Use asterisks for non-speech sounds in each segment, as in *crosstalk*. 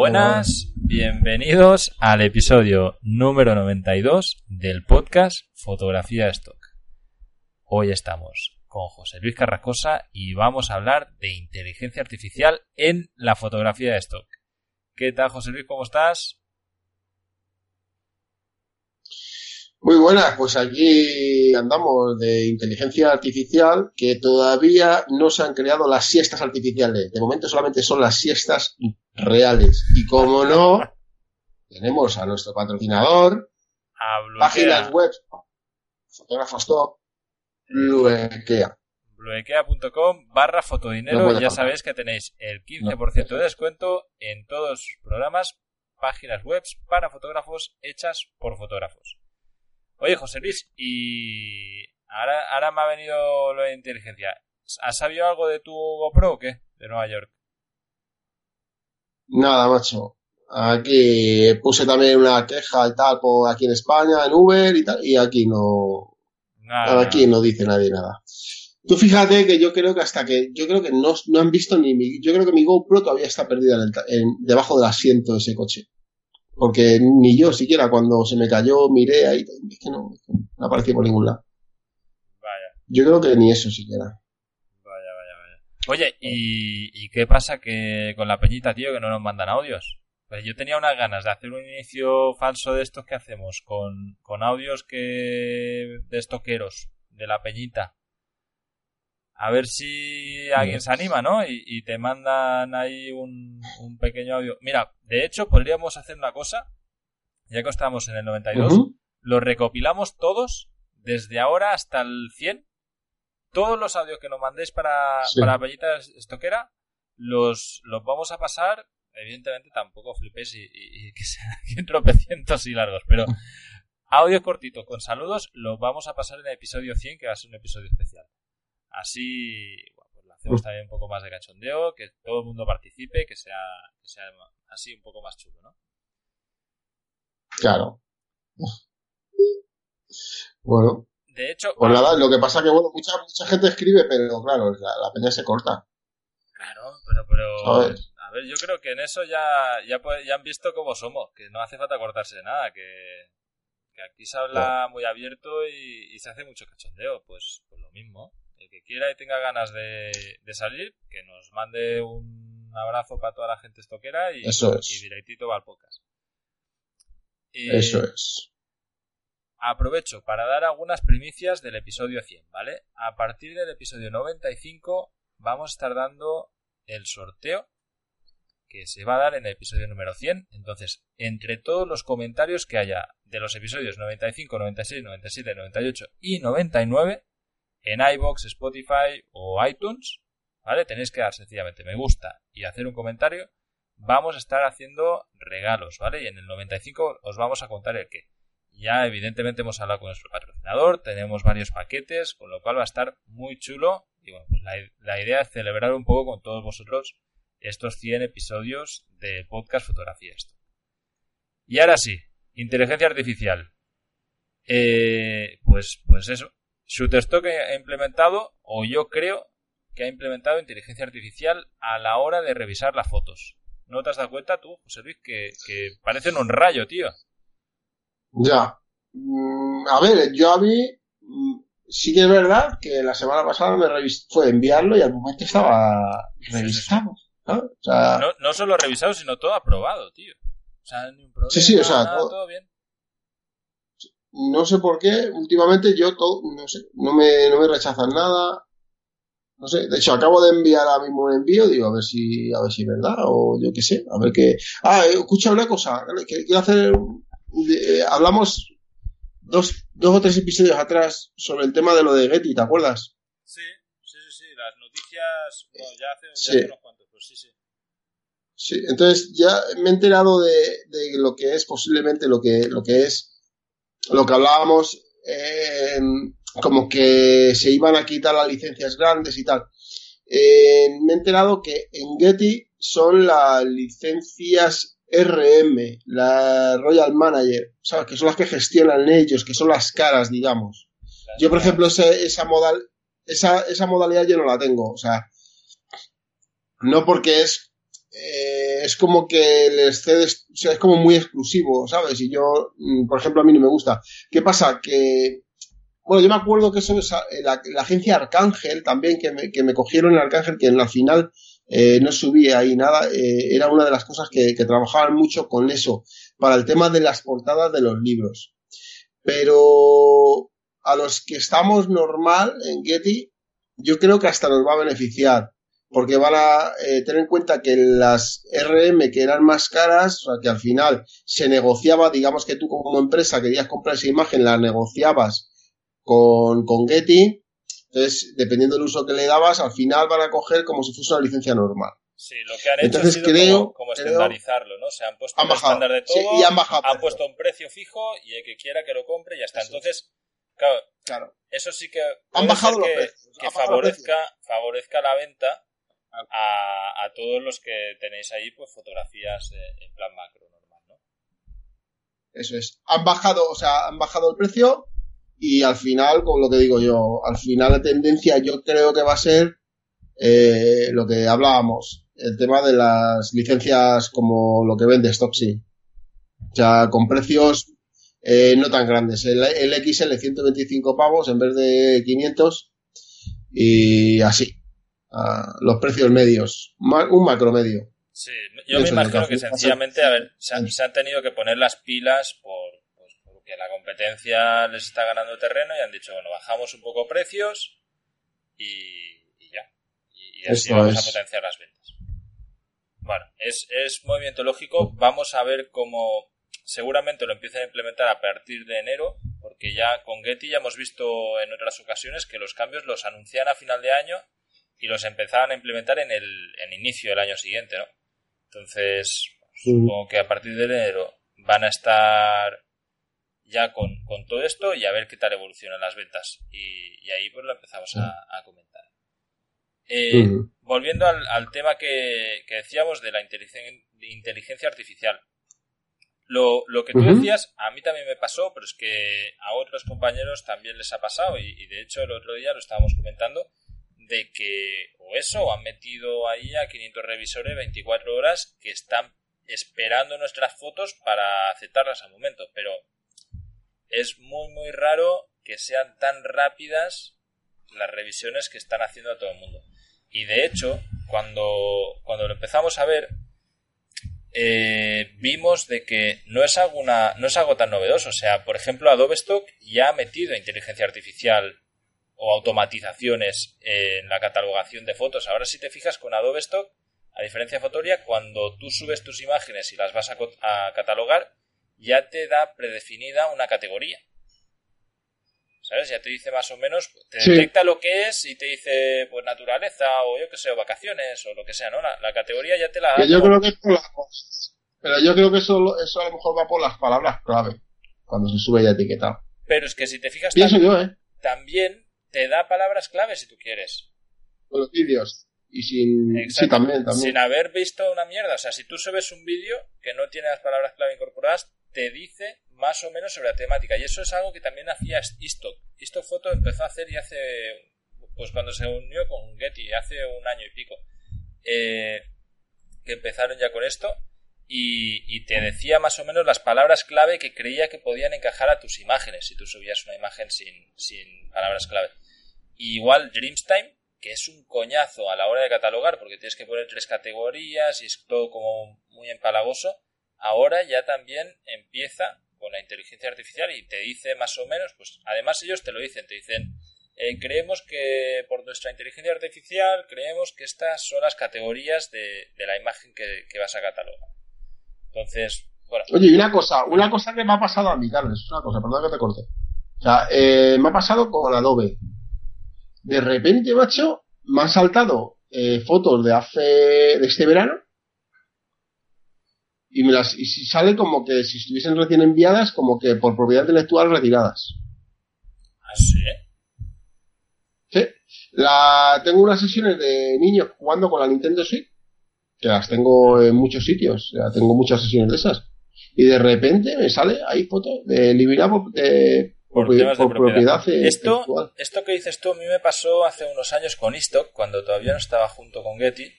Buenas, bienvenidos al episodio número 92 del podcast Fotografía Stock. Hoy estamos con José Luis Carrascosa y vamos a hablar de inteligencia artificial en la fotografía de stock. ¿Qué tal, José Luis? ¿Cómo estás? Muy buenas, pues aquí andamos de inteligencia artificial que todavía no se han creado las siestas artificiales. De momento solamente son las siestas reales. Y como no, tenemos a nuestro patrocinador, A páginas web, fotógrafos top, Bluekea. Bluekea.com barra fotodinero. Ya sabéis que tenéis el 15% de descuento en todos sus programas, páginas web para fotógrafos hechas por fotógrafos. Oye, José Luis, y ahora, ahora me ha venido lo de inteligencia. ¿Has sabido algo de tu GoPro o qué? De Nueva York. Nada, macho. Aquí puse también una queja y tal por aquí en España, en Uber y tal, y aquí no, Nada. aquí no dice nadie nada. Tú fíjate que yo creo que hasta que, yo creo que no, no han visto ni mi, yo creo que mi GoPro todavía está perdida en el ta- en- debajo del asiento de ese coche. Porque ni yo siquiera cuando se me cayó miré ahí, es que no, no aparecía por ningún lado. Vaya, Yo creo que ni eso siquiera. Oye, ¿y, y qué pasa que con la peñita, tío, que no nos mandan audios? Pues yo tenía unas ganas de hacer un inicio falso de estos que hacemos, con, con audios que de estoqueros, de la peñita. A ver si alguien se anima, ¿no? Y, y te mandan ahí un, un pequeño audio. Mira, de hecho, podríamos hacer una cosa, ya que estamos en el 92, Ujú. los recopilamos todos, desde ahora hasta el 100. Todos los audios que nos mandéis para, Sí. para Peñita Estoquera, los, los vamos a pasar. Evidentemente tampoco flipéis y, y- y que sean *laughs* tropecientos y largos, pero audios cortitos con saludos los vamos a pasar en el episodio 100, que va a ser un episodio especial. Así, bueno, pues lo hacemos también un poco más de cachondeo, que todo el mundo participe, que sea, que sea así un poco más chulo, ¿no? Claro. Bueno, hecho, pues nada, lo que pasa que bueno, mucha, mucha gente escribe, pero claro, la, la peña se corta. Claro, pero, pero ¿Sabes? a ver, yo creo que en eso ya, ya, ya han visto cómo somos, que no hace falta cortarse de nada, que, que aquí se habla muy abierto y, y se hace mucho cachondeo, pues, pues lo mismo. El que quiera y tenga ganas de, de salir, que nos mande un abrazo para toda la gente estoquera y, Eso es. y directito va al podcast. Eso es. Aprovecho para dar algunas primicias del episodio 100, ¿vale? A partir del episodio 95 vamos a estar dando el sorteo que se va a dar en el episodio número 100. Entonces, entre todos los comentarios que haya de los episodios 95, 96, 97, 98 y 99 en iBox, Spotify o iTunes, ¿vale? Tenéis que dar sencillamente me gusta y hacer un comentario. Vamos a estar haciendo regalos, ¿vale? Y en el 95 os vamos a contar el qué. Ya evidentemente hemos hablado con nuestro patrocinador, tenemos varios paquetes, con lo cual va a estar muy chulo. Y bueno, pues la, la idea es celebrar un poco con todos vosotros estos 100 episodios de podcast Fotografía Esto. Y ahora sí, inteligencia artificial. Eh, pues, pues eso. Shutterstock ha implementado, o yo creo que ha implementado inteligencia artificial a la hora de revisar las fotos. ¿No te has dado cuenta tú, José Luis, que, que parecen un rayo, tío? Ya. Mm, a ver, yo a mí mm, sí que es verdad que la semana pasada me fue enviarlo y al momento estaba revisado. ¿sabes? O sea, No, no solo revisado, sino todo aprobado, tío. O sea, ni un problema, Sí, sí, o sea, nada, todo- todo bien. no sé por qué, últimamente yo todo, no sé, no me, no me rechazan nada. No sé, de hecho acabo de enviar ahora mismo un envío, digo, a ver si, a ver si es verdad, o yo qué sé, a ver qué. Ah, escucha una cosa, quiero hacer, eh, hablamos dos, dos o tres episodios atrás sobre el tema de lo de Getty, ¿te acuerdas? Sí, sí, sí, sí. Las noticias, bueno, ya hace, ya hace unos cuantos, pero sí, sí. Sí, entonces ya me he enterado de, de, lo que es posiblemente lo que, lo que es lo que hablábamos, eh, como que se iban a quitar las licencias grandes y tal. Eh, me he enterado que en Getty son las licencias RM, la Royal Manager, ¿sabes? Que son las que gestionan ellos, que son las caras, digamos. Yo, por ejemplo, esa, modal, esa, esa modalidad yo no la tengo, o sea, no porque es eh, es como que les cedes, o sea, es como muy exclusivo, ¿sabes? Y yo, mm, por ejemplo, a mí no me gusta. ¿Qué pasa? Que, bueno, yo me acuerdo que eso es eh, la, agencia Arcángel también, que me, que me cogieron en Arcángel, que en la final eh, no subía ahí nada, eh, era una de las cosas que, que trabajaban mucho con eso, para el tema de las portadas de los libros. Pero a los que estamos normal en Getty, yo creo que hasta nos va a beneficiar porque van a eh, tener en cuenta que las RM que eran más caras, o sea, que al final se negociaba, digamos que tú como empresa querías comprar esa imagen, la negociabas con, con Getty, entonces, dependiendo del uso que le dabas, al final van a coger como si fuese una licencia normal. Sí, lo que han hecho es como, como estandarizarlo, ¿no? Se han puesto un estándar de todo, y han, bajado han puesto un precio fijo y el que quiera que lo compre ya está. Entonces, claro, claro, eso sí que han bajado que, que favorezca, favorezca la venta a, a, todos los que tenéis ahí pues fotografías eh, en plan macro normal, ¿no? Eso es. Han bajado, o sea, han bajado el precio y al final, como lo que digo yo, al final la tendencia yo creo que va a ser eh, lo que hablábamos, el tema de las licencias como lo que vende Stocksy. O sea, con precios eh, no tan grandes. El, el XL 125 pavos en vez de 500 y así los precios medios, un macro medio. Sí, yo me imagino que sencillamente, a ver, se han, tenido que poner las pilas por, porque la competencia les está ganando terreno y han dicho, bueno, bajamos un poco precios y, ya. Y, así vamos a potenciar las ventas. Bueno, es, es movimiento lógico. Vamos a ver cómo seguramente lo empiezan a implementar a partir de enero, porque ya con Getty ya hemos visto en otras ocasiones que los cambios los anuncian a final de año y los empezaban a implementar en el, inicio del año siguiente, ¿no? Entonces, supongo que a partir de enero van a estar ya con, todo esto y a ver qué tal evolucionan las ventas. Y, ahí pues lo empezamos a, comentar. Eh, volviendo al, tema que, decíamos de la inteligencia, artificial. Lo, que tú decías, a mí también me pasó, pero es que a otros compañeros también les ha pasado y, y de hecho el otro día lo estábamos comentando de que o eso, han metido ahí a 500 revisores 24 horas que están esperando nuestras fotos para aceptarlas al momento, pero es muy muy raro que sean tan rápidas las revisiones que están haciendo a todo el mundo. Y de hecho, cuando, cuando lo empezamos a ver, eh, vimos de que no es, alguna, no es algo tan novedoso. O sea, por ejemplo, Adobe Stock ya ha metido inteligencia artificial o automatizaciones en la catalogación de fotos. Ahora si te fijas con Adobe Stock, a diferencia de Fotoria, cuando tú subes tus imágenes y las vas a, catalogar, ya te da predefinida una categoría. ¿Sabes? Ya te dice más o menos, te detecta lo que es y te dice, pues naturaleza o yo que sé, o vacaciones o lo que sea, ¿no? La, categoría ya te la da. Yo creo que es por las cosas. Pero yo creo que eso, eso a lo mejor va por las palabras clave, cuando se sube ya etiquetado. Pero es que si te fijas Pienso yo, ¿eh? también te da palabras clave si tú quieres. Con los vídeos. Y sin, sí, también, también. sin haber visto una mierda. O sea, si tú subes un vídeo que no tiene las palabras clave incorporadas, te dice más o menos sobre la temática. Y eso es algo que también hacía Istock. Istock Photo empezó a hacer y hace, pues cuando se unió con Getty, hace un año y pico, eh, que empezaron ya con esto. Y, y, te decía más o menos las palabras clave que creía que podían encajar a tus imágenes si tú subías una imagen sin, sin palabras clave. igual Dreamstime, que es un coñazo a la hora de catalogar porque tienes que poner tres categorías y es todo como muy empalagoso, ahora ya también empieza con la inteligencia artificial y te dice más o menos, pues además ellos te lo dicen, te dicen, eh, creemos que por nuestra inteligencia artificial creemos que estas son las categorías de, la imagen que vas a catalogar. Entonces, bueno. Oye, y una cosa, una cosa que me ha pasado a mí, Carlos, una cosa, perdón que te corte. O sea, eh, me ha pasado con Adobe. de repente, macho, me han saltado eh, fotos de hace, de este verano. Y me las, y sale como que si estuviesen recién enviadas, como que por propiedad intelectual retiradas. ¿Ah, sí? Sí. La, tengo unas sesiones de niños jugando con la Nintendo Switch, que las tengo en muchos sitios, ya tengo muchas sesiones de esas. Y de repente me sale ahí fotos de eliminar por, de, por, Por temas de por propiedad. propiedad Esto, intelectual. esto que dices tú a mí me pasó hace unos años con Istock, cuando todavía no estaba junto con Getty,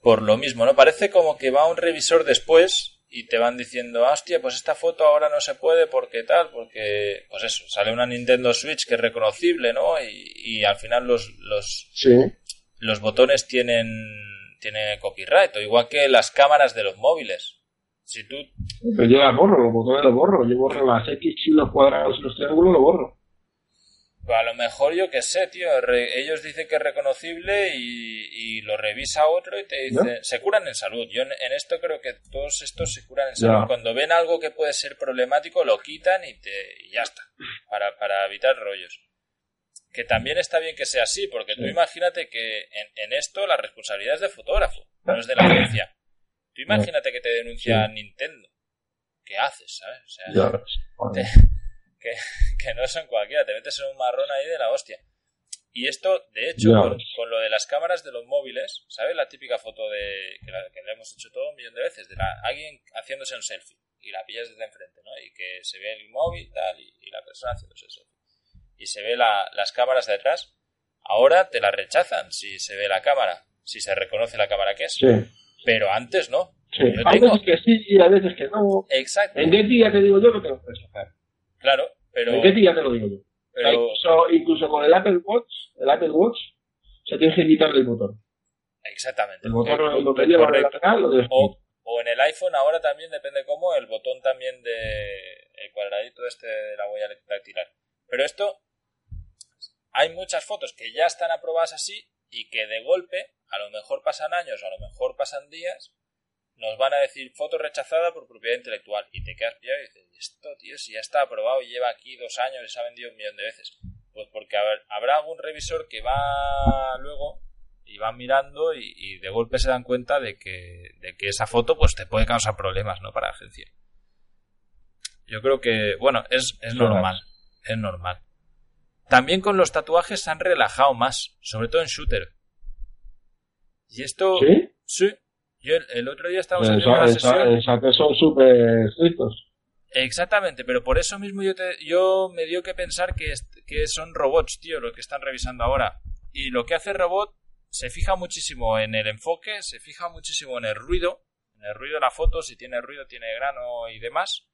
por lo mismo, ¿no? Parece como que va un revisor después y te van diciendo, "Ah, hostia, pues esta foto ahora no se puede porque tal, porque, pues eso, sale una Nintendo Switch que es reconocible, ¿no? Y, y al final los, los, Sí. los botones tienen, tienen copyright, o igual que las cámaras de los móviles. Si tú Pero yo las borro, los botones los borro. Yo borro las X y los cuadrados y los triángulos los borro. Pues a lo mejor yo qué sé, tío. re- ellos dicen que es reconocible y, y lo revisa otro y te dice. Se curan en salud. Yo en, en esto creo que todos estos se curan en salud. Ya. Cuando ven algo que puede ser problemático, lo quitan y, te, y ya está. Para, para evitar rollos. Que también está bien que sea así, porque tú Sí. imagínate que en, en esto la responsabilidad es del fotógrafo, no es de la agencia. Tú imagínate que te denuncia Sí. Nintendo. ¿Qué haces, sabes? O sea, *laughs* te- que, que no son cualquiera, te metes en un marrón ahí de la hostia. Y esto, de hecho, con, lo de las cámaras de los móviles, ¿sabes? La típica foto de que, la, que le hemos hecho todo un millón de veces, de la, alguien haciéndose un selfie y la pillas desde enfrente, ¿no? Y que se ve el móvil tal y, y la persona haciéndose el selfie. Y se ve la- las cámaras de atrás. Ahora te la rechazan si se ve la cámara, si se reconoce la cámara que es. Sí. Pero antes no. Sí. Tengo- veces que sí y a veces que no. Exacto. En Getty ya te digo yo que te lo puedes hacer. Claro, pero, En Getty ya te lo digo yo. Pero incluso, incluso con el Apple Watch, el Apple Watch, se tiene que quitar el botón. exactamente. El botón Eh, lo que lleva lateral lo o en el iPhone ahora también depende cómo, el botón también de el cuadradito este de la huella dactilar. Pero esto hay muchas fotos que ya están aprobadas así y que de golpe, a lo mejor pasan años, a lo mejor pasan días, nos van a decir foto rechazada por propiedad intelectual y te quedas pillado y dices, esto tío, si ya está aprobado y lleva aquí dos años y se ha vendido un millón de veces. Pues porque habrá algún revisor que va luego y van mirando y, y de golpe se dan cuenta de que, de que esa foto pues te puede causar problemas, ¿no? Para la agencia. Yo creo que, bueno, es, es normal, es normal. También con los tatuajes se han relajado más, sobre todo en shooter. Y esto, ¿Sí? sí. Yo el, el otro día estábamos En haciendo una sesión. son súper estrictos. Exactamente, pero por eso mismo yo, te- yo me dio que pensar que, que son robots, tío, los que están revisando ahora. Y lo que hace el robot se fija muchísimo en el enfoque, se fija muchísimo en el ruido, en el ruido de la foto, si tiene ruido, tiene grano y demás,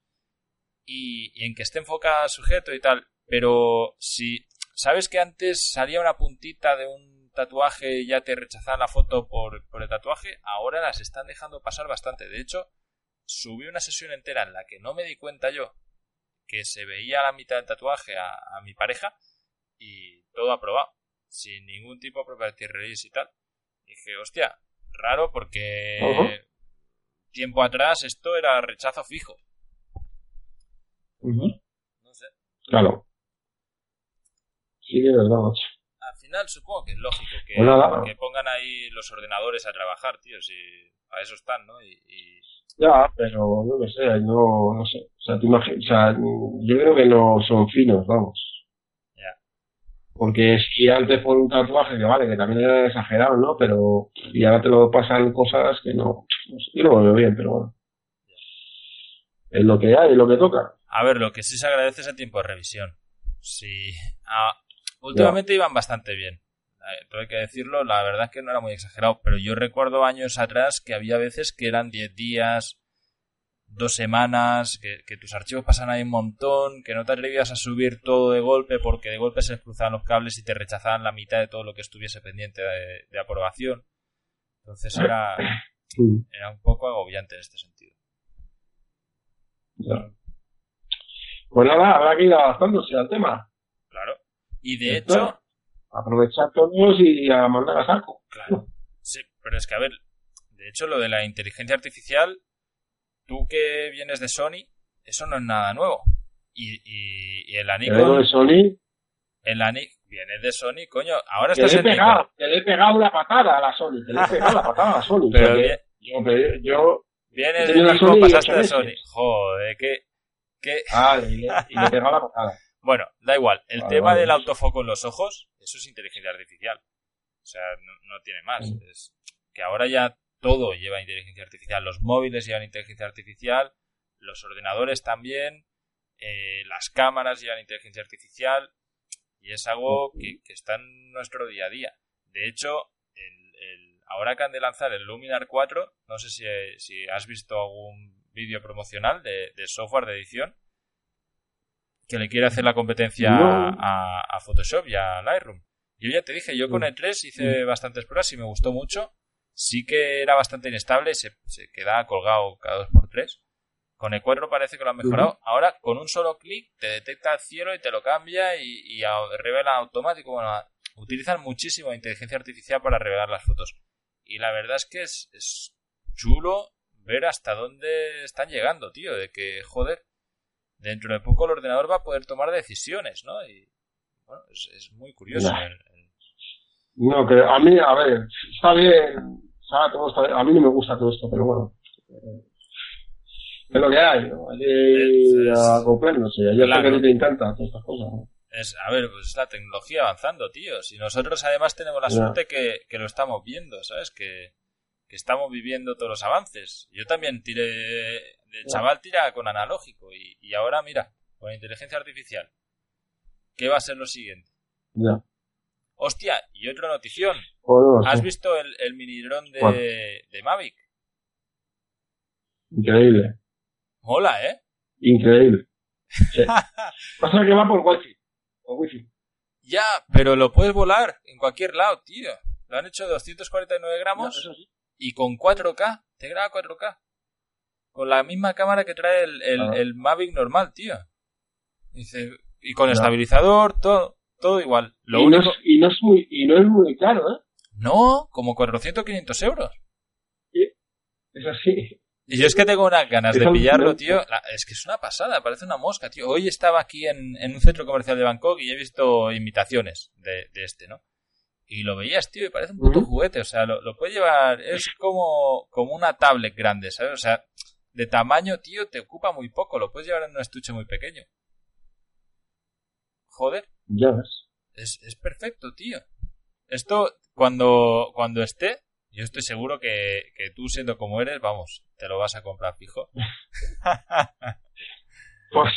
y, y en que esté enfocado al sujeto y tal. Pero si sabes que antes salía una puntita de un tatuaje y ya te rechazaban la foto por, por el tatuaje, ahora las están dejando pasar bastante. De hecho, subí una sesión entera en la que no me di cuenta yo que se veía la mitad del tatuaje a, a mi pareja y todo aprobado, sin ningún tipo de property release y tal. dije, hostia, raro porque tiempo atrás esto era rechazo fijo. No sé. Claro. Sí, de verdad, macho. Al final supongo que es lógico que, Pues que pongan ahí los ordenadores a trabajar, tío, si para eso están, ¿no? Y, y- Ya, pero no lo sé, no, no sé. O sea, te imagi- o sea, yo creo que no son finos, vamos. Ya. Porque si antes por un tatuaje, que vale, que también era exagerado, ¿no? Pero, y ahora te lo pasan cosas que no, no sé, yo lo veo bien, pero bueno. Es lo que hay, es lo que toca. A ver, lo que sí se agradece es el tiempo de revisión. Sí. Ah, últimamente iban bastante bien. Todo hay que decirlo, la verdad es que no era muy exagerado, pero yo recuerdo años atrás que había veces que eran 10 días, dos semanas, que, que tus archivos pasan ahí un montón, que no te atrevías a subir todo de golpe porque de golpe se les cruzaban los cables y te rechazaban la mitad de todo lo que estuviese pendiente de, de aprobación. Entonces era, era un poco agobiante en este sentido. ya. Pues nada, habrá que ir adaptándose al tema. Claro. Y de hecho. Aprovechar todos y a mandar a saco. Claro. Sí, pero es que, a ver, de hecho, lo de la inteligencia artificial, tú que vienes de Sony, eso no es nada nuevo. Y, y, y la El Nikon, de Sony, en la Ni- Viene de Sony, coño. Ahora Que estás le, he en pegado, que le he pegado una patada a la Sony. Que le he *laughs* pegado la patada a la Sony. Pero bien- yo, yo, Viene He de la Nikon, pasaste de. Sony. Joder, que, que... ah, y le, y le he pegado la patada. Bueno, da igual. El Vale, tema vale. del autofoco en los ojos, eso es inteligencia artificial. O sea, no, no tiene más. Mm. Es que ahora ya todo lleva inteligencia artificial. Los móviles llevan inteligencia artificial, los ordenadores también, eh, las cámaras llevan inteligencia artificial y es algo que, que está en nuestro día a día. De hecho, el, el- ahora acaban de lanzar el Luminar 4, no sé si, si has visto algún vídeo promocional de, de software de edición que le quiere hacer la competencia No. a, a Photoshop y a Lightroom. Yo ya te dije, yo con Mm. el 3 hice bastantes pruebas y me gustó mucho. Sí que era bastante inestable, se, se quedaba colgado cada dos por tres. Con el 4 parece que lo han mejorado. Ahora, con un solo clic, te detecta el cielo y te lo cambia y, y a- revela automático. Bueno, utilizan muchísimo inteligencia artificial para revelar las fotos. Y la verdad es que es, es chulo ver hasta dónde están llegando, tío. De que, joder, dentro de poco el ordenador va a poder tomar decisiones, ¿no? Y bueno, es, es muy curioso. Ya. el- el- No, que a mí, a ver, está bien, sabe, todo está bien. a mí no me gusta todo esto, pero bueno. Es lo que hay, ¿no? Hay que acoplarnos. Sé Claro. que tú te encantan todas estas cosas. ¿no? Es, a ver, pues es la tecnología avanzando, tío. Si nosotros además tenemos la Ya. suerte que, que lo estamos viendo, ¿sabes? Que, que estamos viviendo todos los avances. Yo también tiré, de chaval tira con analógico y, y ahora mira, con inteligencia artificial. ¿Qué va a ser lo siguiente? Ya. Hostia, y otra notición. Bueno, ¿Has sí, visto el, el mini dron ¿Cuál? de, de Mavic? Increíble. Mola, ¿eh? Increíble. Sí. *laughs* Pasa que va por wifi. Por wifi. Ya, pero lo puedes volar en cualquier lado, tío. Lo han hecho de 249 Ya, gramos. eso sí. Y con 4K, te graba 4K. Con la misma cámara que trae el, el, Ah. el Mavic normal, tío. Dice, y con estabilizador, todo, todo igual. Lo y, único, no es, y, no es muy, y no es muy caro, ¿eh? no, como 400, 500 euros. Es así. Y yo es que tengo unas ganas de pillarlo, tío. La- es que es una pasada, parece una mosca, tío. Hoy estaba aquí en, en un centro comercial de Bangkok y he visto imitaciones de, de este, ¿no? Y lo veías, tío, y parece un puto juguete. O sea, lo, lo puedes llevar. Es como, como una tablet grande, ¿sabes? O sea, de tamaño, tío, te ocupa muy poco. Lo puedes llevar en un estuche muy pequeño. Joder, Ya ves. es, es perfecto, tío. Esto, cuando, cuando esté, yo estoy seguro que, que tú, siendo como eres, vamos, te lo vas a comprar fijo. *laughs* Pues,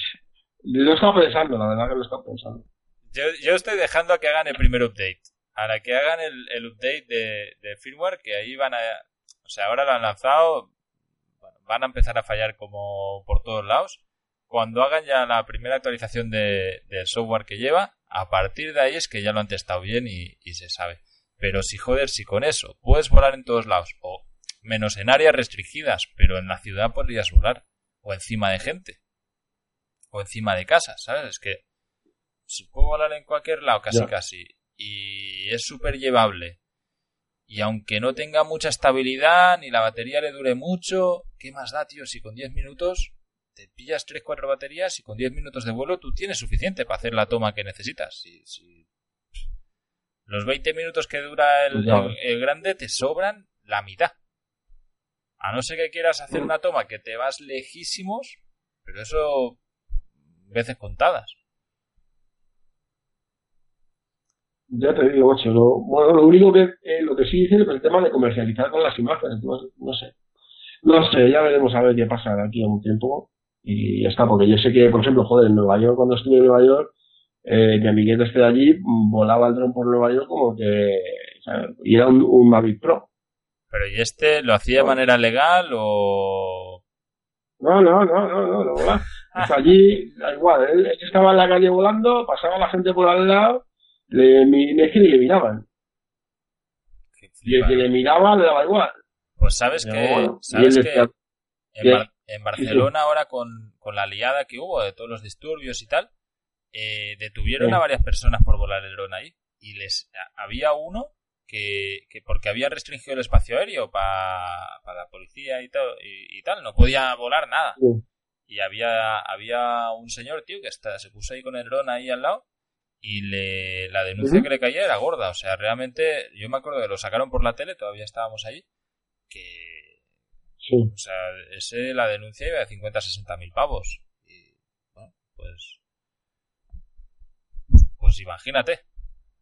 lo he estado pensando, la verdad que lo he estado pensando. Yo, yo estoy dejando a que hagan el primer update. Ahora que hagan el, el update de, de firmware, que ahí van a. O sea, ahora lo han lanzado. van a empezar a fallar como por todos lados. Cuando hagan ya la primera actualización de, del software que lleva, a partir de ahí es que ya lo han testado bien y, y se sabe. Pero si joder, si con eso puedes volar en todos lados, o menos en áreas restringidas, pero en la ciudad podrías volar, o encima de gente, o encima de casas, ¿sabes? Es que si puedo volar en cualquier lado, casi casi, y es súper llevable, y aunque no tenga mucha estabilidad, ni la batería le dure mucho, ¿qué más da, tío? Si con 10 minutos te pillas 3-4 baterías y con 10 minutos de vuelo tú tienes suficiente para hacer la toma que necesitas. Si, si- Los 20 minutos que dura el, el- el grande te sobran la mitad. A no ser que quieras hacer una toma que te vas lejísimos, pero eso veces contadas. Ya te digo, macho, lo, bueno, lo único que, eh, lo que sí dicen es el tema de comercializar con las imágenes, no, no sé. No sé, ya veremos a ver qué pasa de aquí a un tiempo. Y ya está, porque yo sé que, por ejemplo, joder, en Nueva York, cuando estuve en Nueva York, eh, mi amiguete este de allí volaba el dron por Nueva York como que, ¿sabes? y era un, un Mavic Pro. Pero ¿y este lo hacía de manera legal o...? No, no, no, no, no, no. Hasta allí, da igual, él, él estaba en la calle volando, pasaba la gente por al lado, le, es que ni le miraban. Y el que le miraba le daba igual. Pues sabes que... ¿Sabes que decía, en, que- Bar- en Barcelona ahora con, con la liada que hubo de todos los disturbios y tal, eh, detuvieron Sí. a varias personas por volar el dron ahí. Y les había uno que, que porque había restringido el espacio aéreo para la policía y, tal y, y tal, no podía volar nada. Sí. Y había, había un señor, tío, que hasta se puso ahí con el dron ahí al lado y le, la denuncia que le caía era gorda. O sea, realmente, yo me acuerdo que lo sacaron por la tele, todavía estábamos ahí, que... O sea, ese, la denuncia iba de 50 a 60 mil pavos. Y, bueno, pues... Pues imagínate.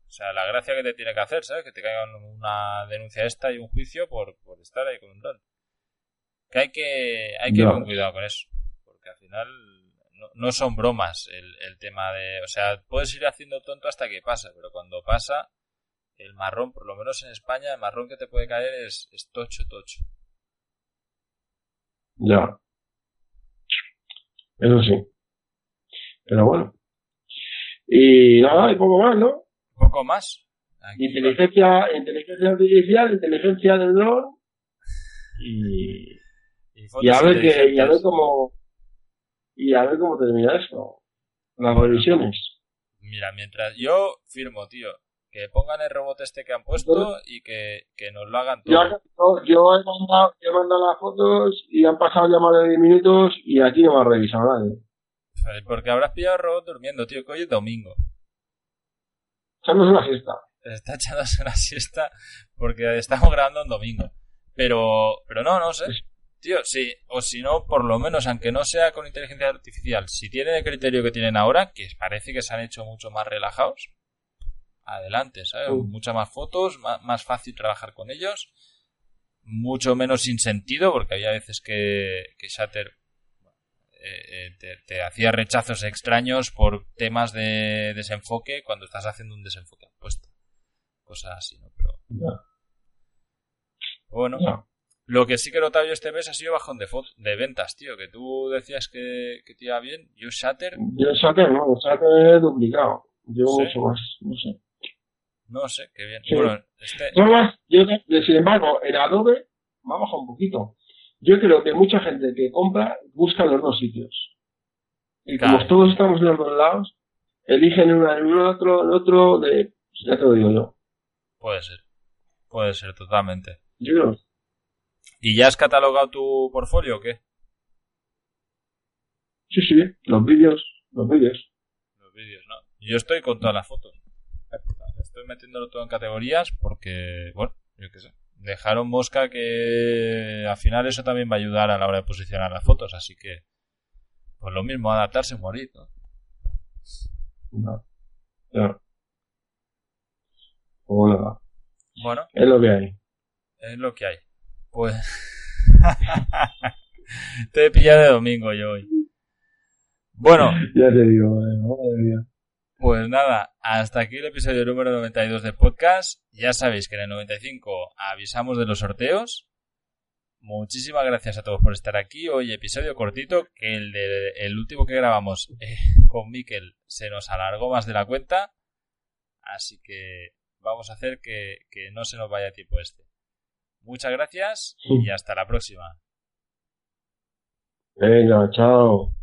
O sea, la gracia que te tiene que hacer, ¿sabes? Que te caigan una denuncia esta y un juicio por, por estar ahí con un dron. Que hay que, hay que ir con cuidado con eso. Porque al final no, son bromas el, el, tema de... O sea, puedes ir haciendo tonto hasta que pasa, pero cuando pasa, el marrón, por lo menos en España, el marrón que te puede caer es, es tocho, tocho. Ya. Eso sí. Pero bueno. Y nada, y poco más, ¿no? Poco más. inteligencia, inteligencia artificial, inteligencia del dron y, *laughs* y, a ver que, y a ver cómo y a ver cómo termina esto. Las revisiones. Mira, mientras yo firmo, tío, que pongan el robot este que han puesto y que, que nos lo hagan todo. Yo, yo, he mandado, he mandado las fotos y han pasado ya más de 10 minutos y aquí no me ha revisado nadie. Porque habrás pillado el robot durmiendo, tío, que hoy es domingo. Echándose una siesta. Está echándose una siesta porque estamos grabando un domingo. Pero, pero no, no sé. Tío, sí, o si no, por lo menos, aunque no sea con inteligencia artificial, si tienen el criterio que tienen ahora, que parece que se han hecho mucho más relajados, adelante, ¿sabes? Muchas más fotos, más, fácil trabajar con ellos, mucho menos sin sentido, porque había veces que, que Shatter eh, eh, te, hacía rechazos extraños por temas de desenfoque cuando estás haciendo un desenfoque puesto. Cosas así, ¿no? Pero. Bueno. Lo que sí que he notado yo este mes ha sido bajón de, de ventas, tío. Que tú decías que, que te iba bien. Yo Shatter. Yo Shatter no, Shatter he duplicado. Yo mucho más, no sé. No sé, qué bien. Bueno, este... yo, sin embargo, en Adobe me ha bajado un poquito. Yo creo que mucha gente que compra busca los dos sitios. Y como todos estamos en los dos lados, eligen uno en uno, otro, en otro, de, ya te lo digo yo. Puede ser. Puede ser, totalmente. Yo creo ¿Y ya has catalogado tu portfolio o qué? Sí, sí, los vídeos, los vídeos. Los vídeos, ¿no? Yo estoy con todas las fotos. Estoy metiéndolo todo en categorías porque, bueno, yo qué sé. Dejaron mosca que al final eso también va a ayudar a la hora de posicionar las fotos, así que, pues lo mismo, adaptarse y morir, ¿no? No. Ya. Bueno, bueno. Es lo que hay. Es lo que hay. Pues. *laughs* te he pillado de domingo yo hoy. Bueno. Ya te digo, madre Pues nada, hasta aquí el episodio número 92 del podcast. Ya sabéis que en el 95 avisamos de los sorteos. Muchísimas gracias a todos por estar aquí. Hoy episodio cortito, que el, de, el último que grabamos eh, con Miquel se nos alargó más de la cuenta. Así que vamos a hacer que, que no se nos vaya tiempo este. Muchas gracias y hasta la próxima. Venga, chao.